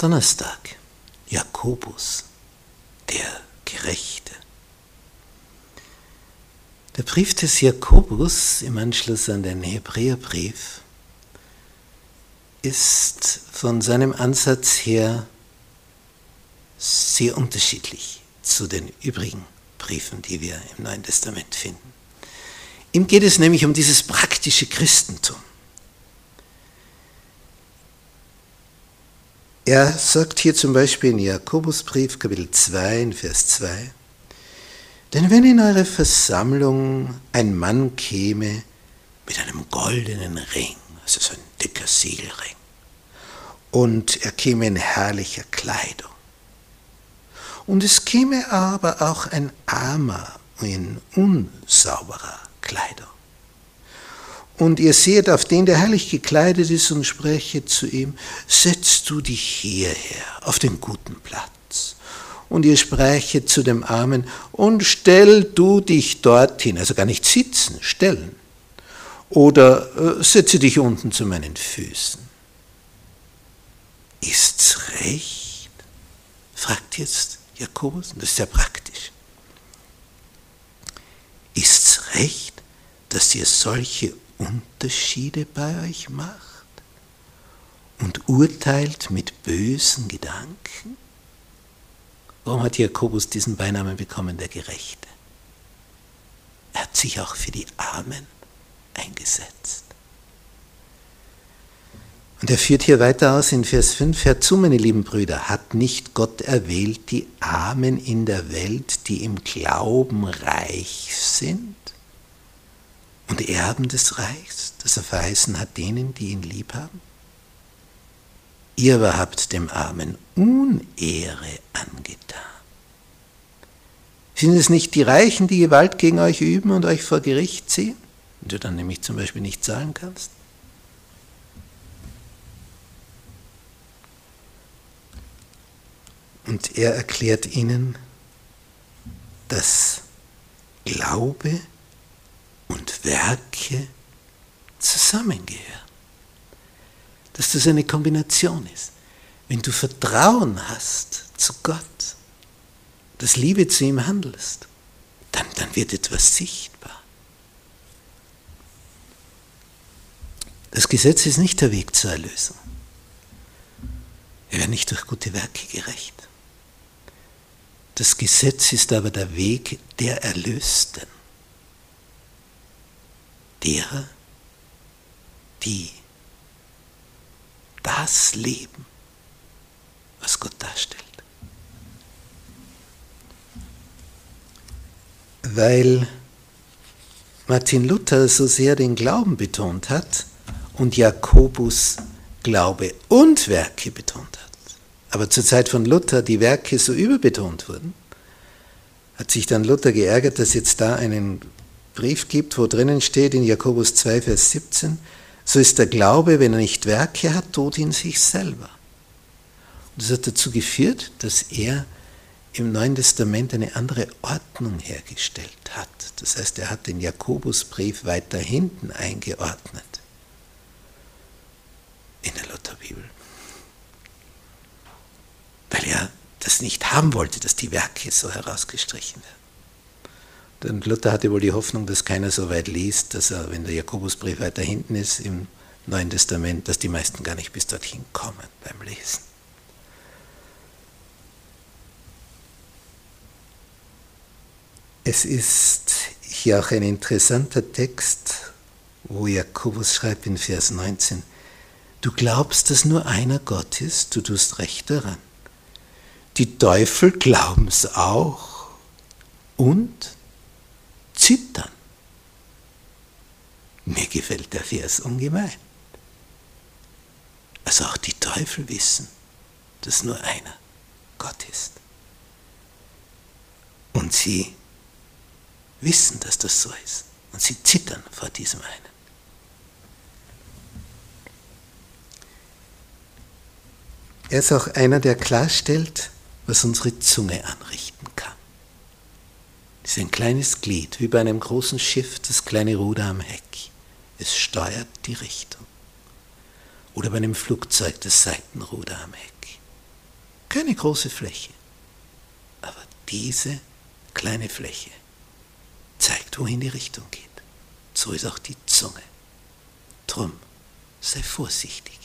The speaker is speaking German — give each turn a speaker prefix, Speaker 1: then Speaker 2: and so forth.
Speaker 1: Donnerstag, Jakobus, der Gerechte. Der Brief des Jakobus im Anschluss an den Hebräerbrief ist von seinem Ansatz her sehr unterschiedlich zu den übrigen Briefen, die wir im Neuen Testament finden. Ihm geht es nämlich um dieses praktische Christentum. Er sagt hier zum Beispiel in Jakobusbrief Kapitel 2 in Vers 2, denn wenn in eure Versammlung ein Mann käme mit einem goldenen Ring, also so ein dicker Siegelring, und er käme in herrlicher Kleidung, und es käme aber auch ein Armer in unsauberer Kleidung, und ihr seht auf den, der herrlich gekleidet ist, und spreche zu ihm, setz du dich hierher auf den guten Platz. Und ihr sprechet zu dem Armen, und stell du dich dorthin, also gar nicht sitzen, stellen. Oder äh, setze dich unten zu meinen Füßen. Ist's recht? fragt jetzt Jakobus, und das ist sehr praktisch. Ist's recht, dass ihr solche Unterschiede bei euch macht und urteilt mit bösen Gedanken? Warum hat Jakobus diesen Beinamen bekommen, der Gerechte? Er hat sich auch für die Armen eingesetzt. Und er führt hier weiter aus in Vers 5, Hört zu, meine lieben Brüder, hat nicht Gott erwählt die Armen in der Welt, die im Glauben reich sind? Und Erben des Reichs, das er verheißen hat denen, die ihn lieb haben? Ihr aber habt dem Armen Unehre angetan. Sind es nicht die Reichen, die Gewalt gegen euch üben und euch vor Gericht ziehen? Und du dann nämlich zum Beispiel nicht zahlen kannst? Und er erklärt ihnen, dass Glaube Werke zusammengehören. Dass das eine Kombination ist. Wenn du Vertrauen hast zu Gott, dass Liebe zu ihm handelst, dann, dann wird etwas sichtbar. Das Gesetz ist nicht der Weg zur Erlösung. Wir werden nicht durch gute Werke gerecht. Das Gesetz ist aber der Weg der Erlösten derer, die das leben, was Gott darstellt. Weil Martin Luther so sehr den Glauben betont hat und Jakobus Glaube und Werke betont hat, aber zur Zeit von Luther die Werke so überbetont wurden, hat sich dann Luther geärgert, dass jetzt da einen Brief gibt, wo drinnen steht in Jakobus 2, Vers 17, so ist der Glaube, wenn er nicht Werke hat, tot in sich selber. Und das hat dazu geführt, dass er im Neuen Testament eine andere Ordnung hergestellt hat. Das heißt, er hat den Jakobusbrief weiter hinten eingeordnet in der Lutherbibel. Weil er das nicht haben wollte, dass die Werke so herausgestrichen werden. Und Luther hatte wohl die Hoffnung, dass keiner so weit liest, dass er, wenn der Jakobusbrief weiter hinten ist im Neuen Testament, dass die meisten gar nicht bis dorthin kommen beim Lesen. Es ist hier auch ein interessanter Text, wo Jakobus schreibt in Vers 19, Du glaubst, dass nur einer Gott ist, du tust recht daran. Die Teufel glauben es auch und zittern. Mir gefällt der Vers ungemein. Also auch die Teufel wissen, dass nur einer Gott ist. Und sie wissen, dass das so ist. Und sie zittern vor diesem einen. Er ist auch einer, der klarstellt, was unsere Zunge anrichten kann ist ein kleines Glied, wie bei einem großen Schiff das kleine Ruder am Heck. Es steuert die Richtung. Oder bei einem Flugzeug das Seitenruder am Heck. Keine große Fläche. Aber diese kleine Fläche zeigt, wohin die Richtung geht. So ist auch die Zunge. Drum sei vorsichtig.